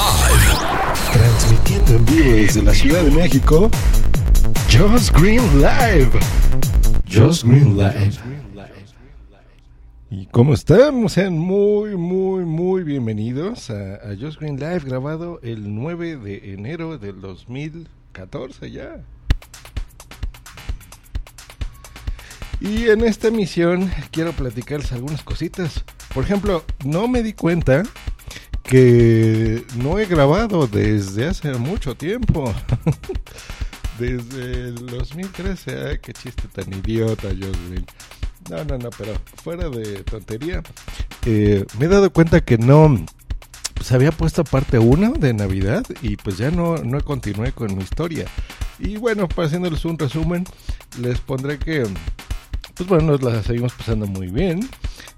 Live. Transmitiendo en vivo desde la Ciudad de México, Just Green Live. Just Green Live. ¿Y cómo están? Sean muy, muy, muy bienvenidos a, a Just Green Live, grabado el 9 de enero del 2014 ya. Y en esta emisión quiero platicarles algunas cositas. Por ejemplo, no me di cuenta que no he grabado desde hace mucho tiempo. desde el 2013. Ay, qué chiste tan idiota, Jocelyn. No, no, no, pero fuera de tontería. eh, me he dado cuenta que no. Se había puesto parte 1 de Navidad y pues ya no, no continué con mi historia. Y bueno, para haciéndoles un resumen, les pondré que pues bueno, nos la seguimos pasando muy bien.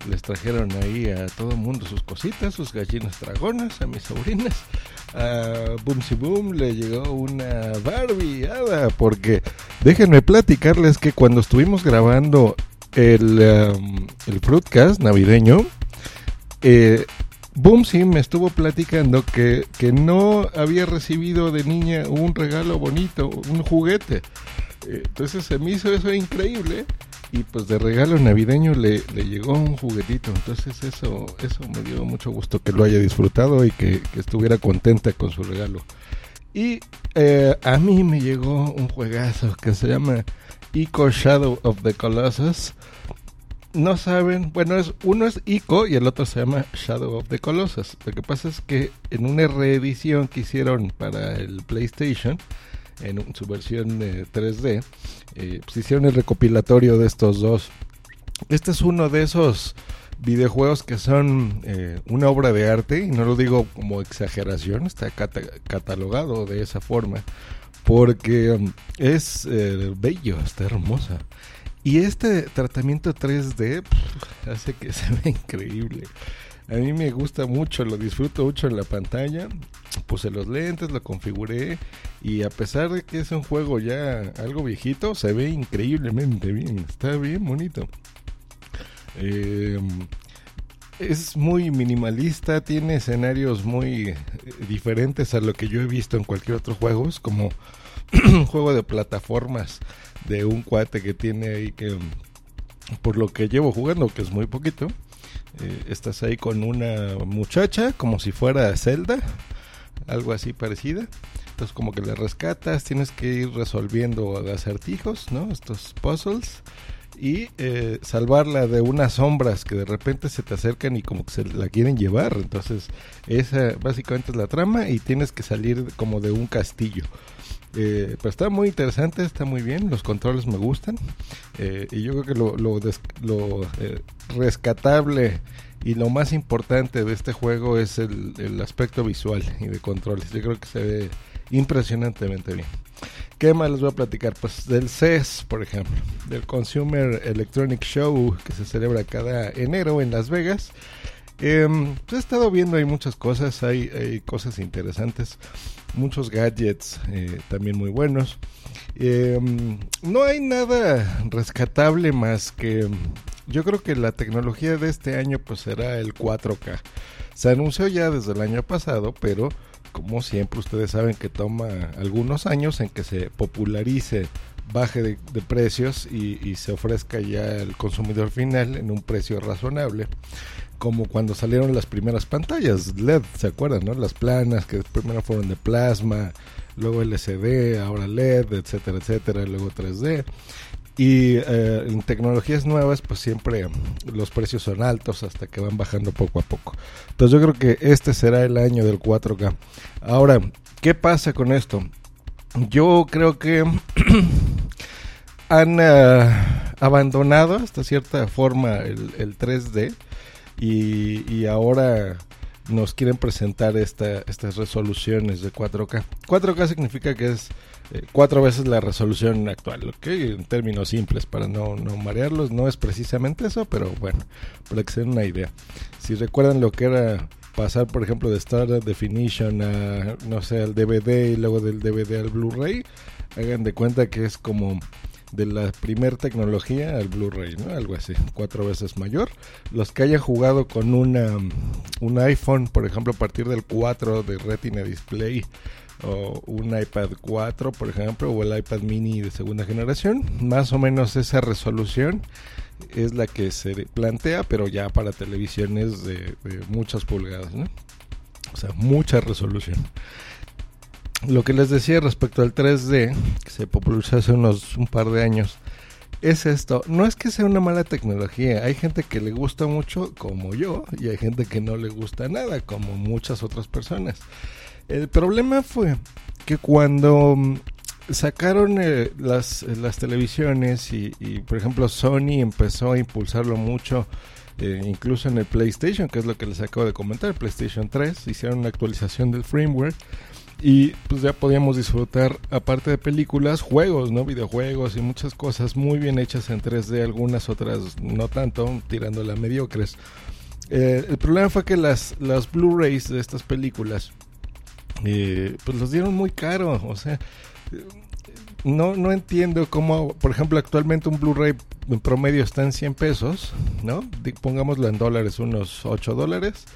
Les trajeron ahí a todo mundo sus cositas, sus gallinas dragonas, a mis sobrinas. A Boomsy Boom le llegó una Barbie hada, porque déjenme platicarles que cuando estuvimos grabando el, um, el Fruitcast navideño, eh, Boomsy me estuvo platicando que, que no había recibido de niña un regalo bonito, un juguete. Eh, Entonces se me hizo eso increíble y pues de regalo navideño le, le llegó un juguetito. Entonces eso, eso me dio mucho gusto que lo haya disfrutado y que, que estuviera contenta con su regalo. Y eh, a mí me llegó un juegazo que se llama Ico Shadow of the Colossus. No saben, bueno, es uno es Ico y el otro se llama Shadow of the Colossus. Lo que pasa es que en una reedición que hicieron para el PlayStation, en su versión eh, 3D, eh, pues hicieron el recopilatorio de estos dos. Este es uno de esos videojuegos que son eh, una obra de arte, y no lo digo como exageración, está cata- catalogado de esa forma, porque um, es eh, bello, está hermosa. Y este tratamiento 3D pff, hace que se vea increíble. A mí me gusta mucho, lo disfruto mucho en la pantalla. Puse los lentes, lo configuré y a pesar de que es un juego ya algo viejito, se ve increíblemente bien. Está bien bonito. Eh, es muy minimalista, tiene escenarios muy eh, diferentes a lo que yo he visto en cualquier otro juego. Es como un juego de plataformas de un cuate que tiene ahí que, por lo que llevo jugando, que es muy poquito, eh, estás ahí con una muchacha como si fuera Zelda, algo así parecida. Entonces como que le rescatas, tienes que ir resolviendo acertijos, ¿no? Estos puzzles y eh, salvarla de unas sombras que de repente se te acercan y como que se la quieren llevar. Entonces, esa básicamente es la trama y tienes que salir como de un castillo. Eh, pero está muy interesante, está muy bien, los controles me gustan. eh, y yo creo que lo, lo, des- lo, eh, rescatable y lo más importante de este juego es el, el aspecto visual y de controles. Yo creo que se ve impresionantemente bien. ¿Qué más les voy a platicar? Pues del CES, por ejemplo, del Consumer Electronic Show que se celebra cada enero en Las Vegas. Eh, pues he estado viendo ahí muchas cosas, hay, hay cosas interesantes, muchos gadgets eh, también muy buenos. Eh, no hay nada rescatable más que yo creo que la tecnología de este año pues será el 4K. Se anunció ya desde el año pasado, pero como siempre ustedes saben que toma algunos años en que se popularice, baje de, precios y, y se ofrezca ya al consumidor final en un precio razonable como cuando salieron las primeras pantallas LED, ¿se acuerdan? No? Las planas que primero fueron de plasma, luego LCD, ahora LED, etcétera, etcétera, luego 3D. Y eh, en tecnologías nuevas, pues siempre los precios son altos hasta que van bajando poco a poco. Entonces yo creo que este será el año del 4K. Ahora, ¿qué pasa con esto? Yo creo que han eh, abandonado hasta cierta forma el, el 3D y, ahora nos quieren presentar esta, estas resoluciones de 4K. 4K significa que es eh, cuatro veces la resolución actual, ¿ok? En términos simples, para no, no marearlos, no es precisamente eso, pero bueno, para que se den una idea. Si recuerdan lo que era pasar, por ejemplo, de Standard Definition a, no sé, al DVD y luego del DVD al Blu-ray, hagan de cuenta que es como de la primer tecnología al Blu-ray. Algo así, cuatro veces mayor. Los que hayan jugado con una, un iPhone, por ejemplo, a partir del 4 de Retina Display, o un iPad 4, por ejemplo, o el iPad mini de segunda generación, más o menos esa resolución es la que se plantea, pero ya para televisiones de, muchas pulgadas. O sea, mucha resolución. Lo que les decía respecto al 3D, que se popularizó hace unos un par de años, es esto. No es que sea una mala tecnología. Hay gente que le gusta mucho, como yo, y hay gente que no le gusta nada, como muchas otras personas. El problema fue que cuando mm, sacaron eh, las, las, televisiones y, por ejemplo, Sony empezó a impulsarlo mucho, eh, incluso en el PlayStation, que es lo que les acabo de comentar, PlayStation 3, hicieron una actualización del firmware y pues ya podíamos disfrutar, aparte de películas, juegos, ¿no? Videojuegos y muchas cosas muy bien hechas en 3D, algunas otras no tanto, tirándola mediocres. Eh, el problema fue que las, las Blu-rays de estas películas eh, pues los dieron muy caro, o sea, no, no entiendo cómo, por ejemplo, actualmente un Blu-ray en promedio está en 100 pesos, ¿no? Pongámoslo en dólares, unos 8 dólares.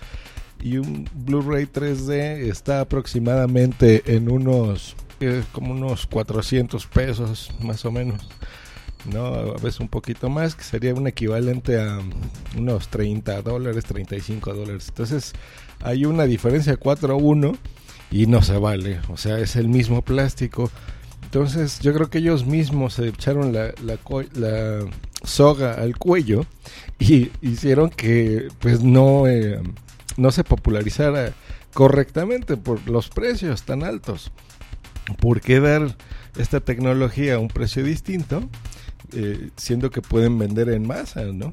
Y un Blu-ray 3D está aproximadamente en unos, eh, como unos 400 pesos, más o menos. ¿no? A veces un poquito más, que sería un equivalente a unos 30 dólares, 35 dólares. Entonces, hay una diferencia de 4 a 1 y no se vale, o sea, es el mismo plástico. Entonces yo creo que ellos mismos se echaron la, la, soga al cuello y hicieron que pues no, eh, no se popularizara correctamente por los precios tan altos. ¿Por qué dar esta tecnología a un precio distinto? Eh, siendo que pueden vender en masa, ¿no?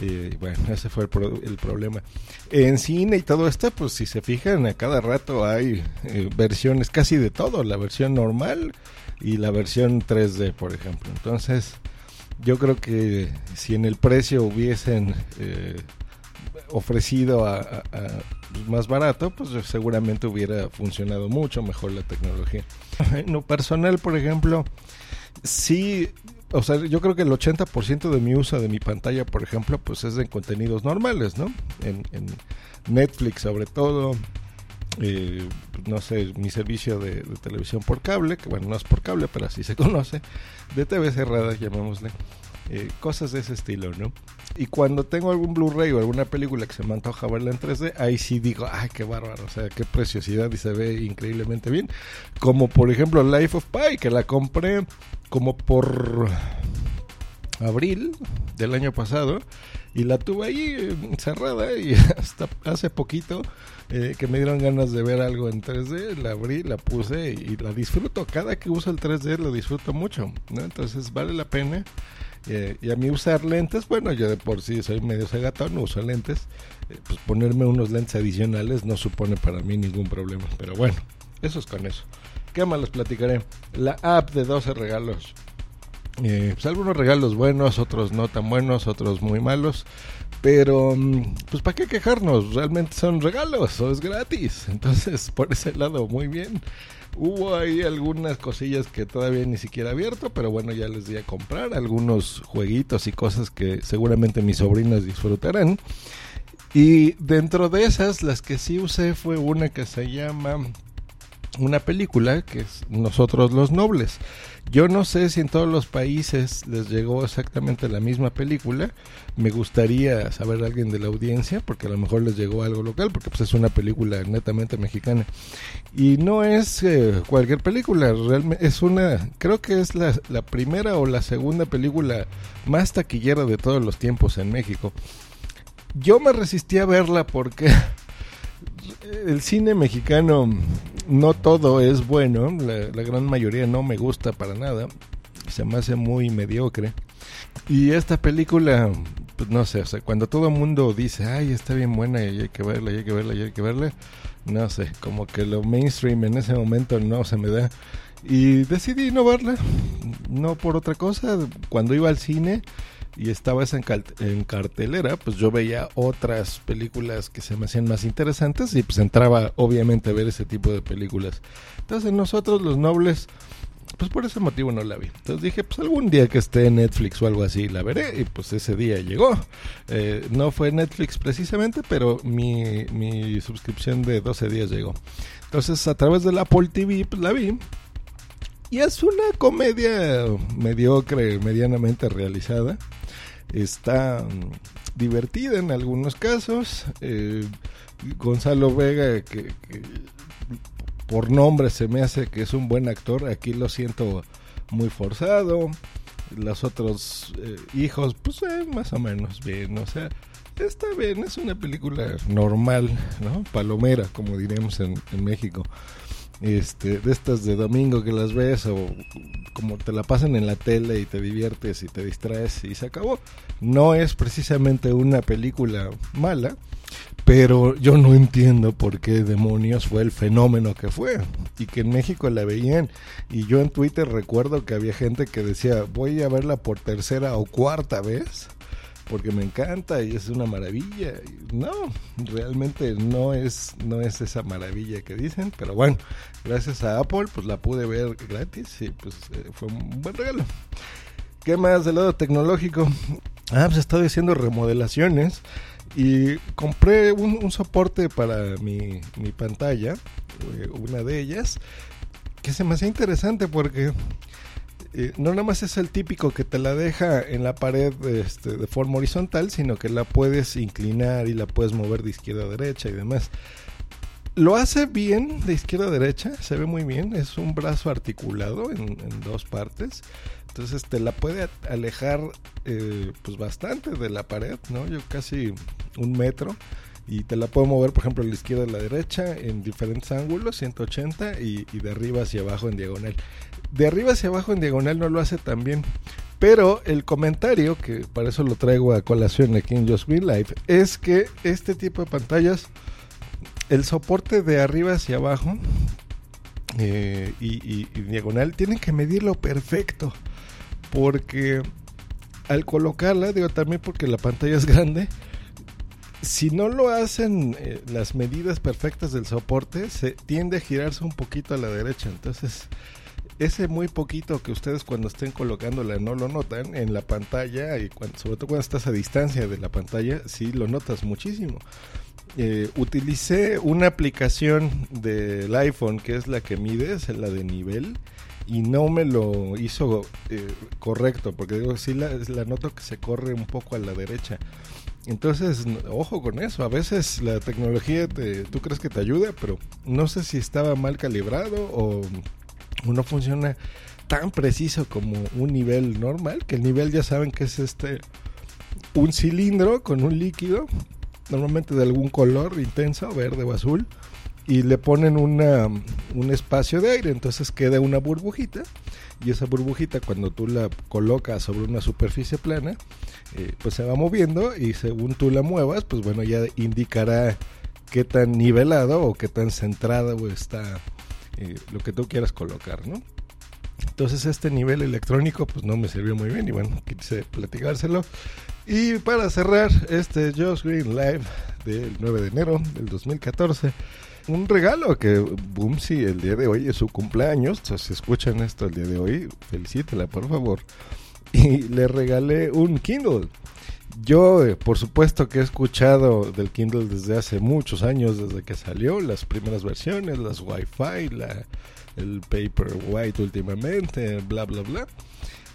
Eh, bueno, ese fue el, problema. En cine y todo esto, pues si se fijan, a cada rato hay eh, versiones casi de todo, la versión normal y la versión 3D, por ejemplo. Entonces, yo creo que si en el precio hubiesen eh, ofrecido a, pues, más barato, pues seguramente hubiera funcionado mucho mejor la tecnología. En lo personal, por ejemplo, sí o sea, yo creo que el 80% de mi uso de mi pantalla, por ejemplo, pues es de contenidos normales, ¿no? En, Netflix sobre todo, eh, no sé, mi servicio de, televisión por cable, que bueno, no es por cable, pero así se conoce, de TV cerrada, llamémosle. Eh, cosas de ese estilo, ¿no? Y cuando tengo algún Blu-ray o alguna película que se me antoja verla en 3D, ahí sí digo, ay, qué bárbaro, o sea, qué preciosidad y se ve increíblemente bien. Como por ejemplo Life of Pi, que la compré como por abril del año pasado y la tuve ahí cerrada y hasta hace poquito eh, que me dieron ganas de ver algo en 3D, la abrí, la puse y, la disfruto. Cada que uso el 3D lo disfruto mucho, ¿no? Entonces vale la pena. Eh, y a mí usar lentes, bueno, yo de por sí soy medio cegatón, uso lentes. Eh, pues ponerme unos lentes adicionales no supone para mí ningún problema. Pero bueno, eso es con eso. ¿Qué más les platicaré? La app de 12 regalos. Eh, pues algunos regalos buenos, otros no tan buenos, otros muy malos. Pero, mm, pues, ¿para qué quejarnos? Realmente son regalos, o es gratis. Entonces, por ese lado, muy bien. Hubo ahí algunas cosillas que todavía ni siquiera abierto, pero bueno, ya les di a comprar algunos jueguitos y cosas que seguramente mis sobrinos disfrutarán. Y dentro de esas, las que sí usé fue una que se llama una película que es Nosotros los Nobles. Yo no sé si en todos los países les llegó exactamente la misma película. Me gustaría saber a alguien de la audiencia, porque a lo mejor les llegó algo local, porque pues es una película netamente mexicana. Y no es eh, cualquier película, realmente es una, creo que es la, la primera o la segunda película más taquillera de todos los tiempos en México. Yo me resistí a verla porque el cine mexicano no todo es bueno, la, gran mayoría no me gusta para nada, se me hace muy mediocre. Y esta película, pues no sé, o sea, cuando todo el mundo dice, ay, está bien buena y hay que verla, hay que verla, hay que verla, no sé, como que lo mainstream en ese momento no se me da. Y decidí no verla, no por otra cosa, cuando iba al cine y estaba esa en, cartelera, pues yo veía otras películas que se me hacían más interesantes y pues entraba obviamente a ver ese tipo de películas. Entonces nosotros los nobles pues por ese motivo no la vi. Entonces dije, pues algún día que esté en Netflix o algo así la veré. Y pues ese día llegó. Eh, no fue Netflix precisamente, pero mi, mi suscripción de 12 días llegó. Entonces a través del Apple TV pues, la vi. Y es una comedia mediocre, medianamente realizada. Está mm, divertida en algunos casos. Eh, Gonzalo Vega, que, por nombre se me hace que es un buen actor, aquí lo siento muy forzado. Los otros eh, hijos, pues eh, más o menos bien, o sea, está bien, es una película normal, ¿no? Palomera, como diremos en, en México este, de estas de domingo que las ves o como te la pasan en la tele y te diviertes y te distraes y se acabó. No es precisamente una película mala, pero yo no entiendo por qué demonios fue el fenómeno que fue y que en México la veían y yo en Twitter recuerdo que había gente que decía voy a verla por tercera o cuarta vez porque me encanta y es una maravilla. No, realmente no es, no es esa maravilla que dicen, pero bueno, gracias a Apple pues la pude ver gratis y pues eh, fue un buen regalo. ¿Qué más del lado tecnológico? Ah, pues he estado haciendo remodelaciones y compré un, soporte para mi, mi pantalla, eh, una de ellas, que se me hacía interesante porque eh, no nada más es el típico que te la deja en la pared este, de forma horizontal, sino que la puedes inclinar y la puedes mover de izquierda a derecha y demás. Lo hace bien de izquierda a derecha, se ve muy bien, es un brazo articulado en, dos partes, entonces te la puede alejar eh, pues bastante de la pared, ¿no? Yo casi un metro y te la puedo mover, por ejemplo, a la izquierda a la derecha en diferentes ángulos, 180 y, de arriba hacia abajo en diagonal. De arriba hacia abajo en diagonal no lo hace tan bien, pero el comentario, que para eso lo traigo a colación aquí en Just Green Life, es que este tipo de pantallas, el soporte de arriba hacia abajo eh, y, y diagonal, tienen que medirlo perfecto, porque al colocarla, digo también porque la pantalla es grande, si no lo hacen eh, las medidas perfectas del soporte, se tiende a girarse un poquito a la derecha. Entonces, ese muy poquito que ustedes cuando estén colocándola no lo notan en la pantalla y sobre todo cuando estás a distancia de la pantalla, sí lo notas muchísimo. Eh, utilicé una aplicación del iPhone que es la que mide, es la de nivel y no me lo hizo eh, correcto porque digo sí la, la noto que se corre un poco a la derecha entonces, ojo con eso. A veces la tecnología te, tú crees que te ayuda, pero no sé si estaba mal calibrado o, no funciona tan preciso como un nivel normal. Que el nivel ya saben que es este un cilindro con un líquido, normalmente de algún color intenso, verde o azul, y le ponen una, un espacio de aire. Entonces queda una burbujita y esa burbujita cuando tú la colocas sobre una superficie plana, eh, pues se va moviendo y según tú la muevas, pues bueno, ya indicará qué tan nivelado o qué tan centrado está eh, lo que tú quieras colocar, ¿no? Entonces este nivel electrónico pues no me sirvió muy bien y bueno, quise platicárselo. Y para cerrar este Josh Green Live del 9 de enero del 2014, un regalo que Boomsy el día de hoy es su cumpleaños. Si escuchan esto el día de hoy, felicítela por favor. Y le regalé un Kindle. Yo, eh, por supuesto que he escuchado del Kindle desde hace muchos años, desde que salió, las primeras versiones, las Wi-Fi, la, el Paperwhite últimamente, bla, bla, bla.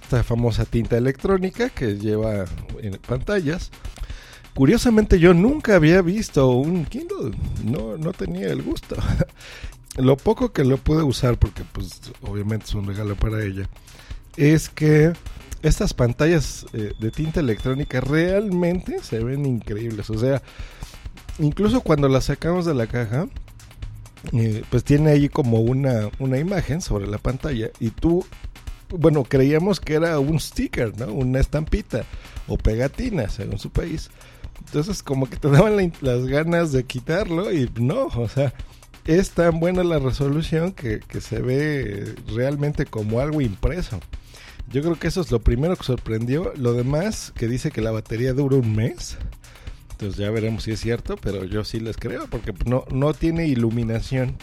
Esta famosa tinta electrónica que lleva en pantallas. Curiosamente yo nunca había visto un Kindle, no, no tenía el gusto. lo poco que lo pude usar, porque pues obviamente es un regalo para ella, es que estas pantallas eh, de tinta electrónica realmente se ven increíbles. O sea, incluso cuando las sacamos de la caja, eh, pues tiene ahí como una, una imagen sobre la pantalla y tú, bueno, creíamos que era un sticker, ¿no? Una estampita o pegatina, según su país. Entonces como que te daban las ganas de quitarlo y no, o sea, es tan buena la resolución que, se ve realmente como algo impreso. Yo creo que eso es lo primero que sorprendió. Lo demás, que dice que la batería dura un mes. Entonces ya veremos si es cierto, pero yo sí les creo porque no, no tiene iluminación.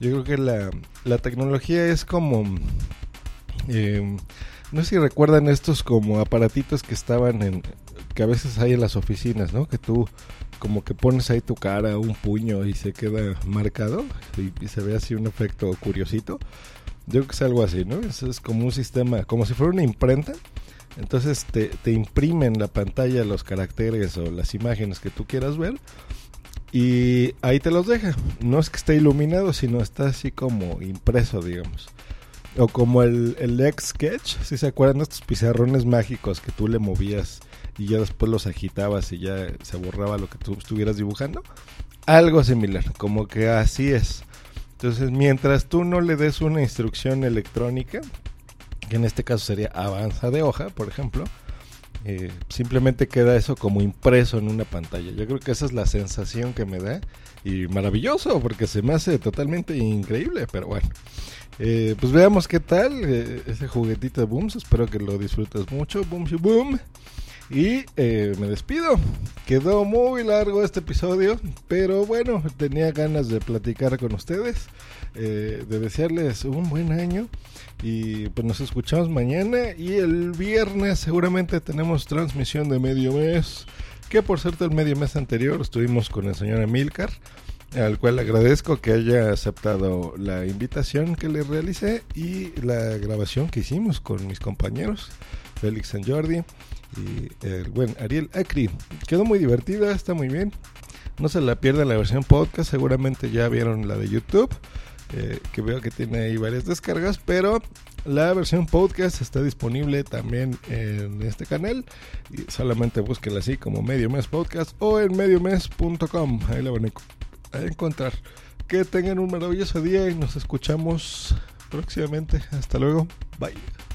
Yo creo que la, la tecnología es como Eh, no sé si recuerdan estos como aparatitos que estaban en, que a veces hay en las oficinas, ¿no? Que tú como que pones ahí tu cara, un puño y se queda marcado y, se ve así un efecto curiosito. Yo creo que es algo así, ¿no? Es, como un sistema, como si fuera una imprenta. Entonces te, te imprimen la pantalla los caracteres o las imágenes que tú quieras ver y ahí te los deja. No es que esté iluminado, sino está así como impreso, digamos. O como el, el ex sketch, si se acuerdan estos pizarrones mágicos que tú le movías y ya después los agitabas y ya se borraba lo que tú estuvieras dibujando. Algo similar, como que así es. Entonces, mientras tú no le des una instrucción electrónica, que en este caso sería avanza de hoja, por ejemplo, eh, simplemente queda eso como impreso en una pantalla. Yo creo que esa es la sensación que me da y maravilloso porque se me hace totalmente increíble, pero bueno. Eh, pues veamos qué tal eh, ese juguetito de Booms. Espero que lo disfrutes mucho. Boom, boom. Y eh, me despido. Quedó muy largo este episodio, pero bueno, tenía ganas de platicar con ustedes, eh, de desearles un buen año. Y pues nos escuchamos mañana y el viernes seguramente tenemos transmisión de medio mes. Que por cierto, el medio mes anterior estuvimos con el señor Emilcar, al cual agradezco que haya aceptado la invitación que le realicé y la grabación que hicimos con mis compañeros, Félix San Jordi y el buen Ariel Acri. Quedó muy divertida, está muy bien. No se la pierdan la versión podcast, seguramente ya vieron la de YouTube, eh, que veo que tiene ahí varias descargas, pero la versión podcast está disponible también en este canal. Y solamente búsquenla así como Medio Mes Podcast o en mediomes.com. Ahí la van a encontrar. Que tengan un maravilloso día y nos escuchamos próximamente. Hasta luego. Bye.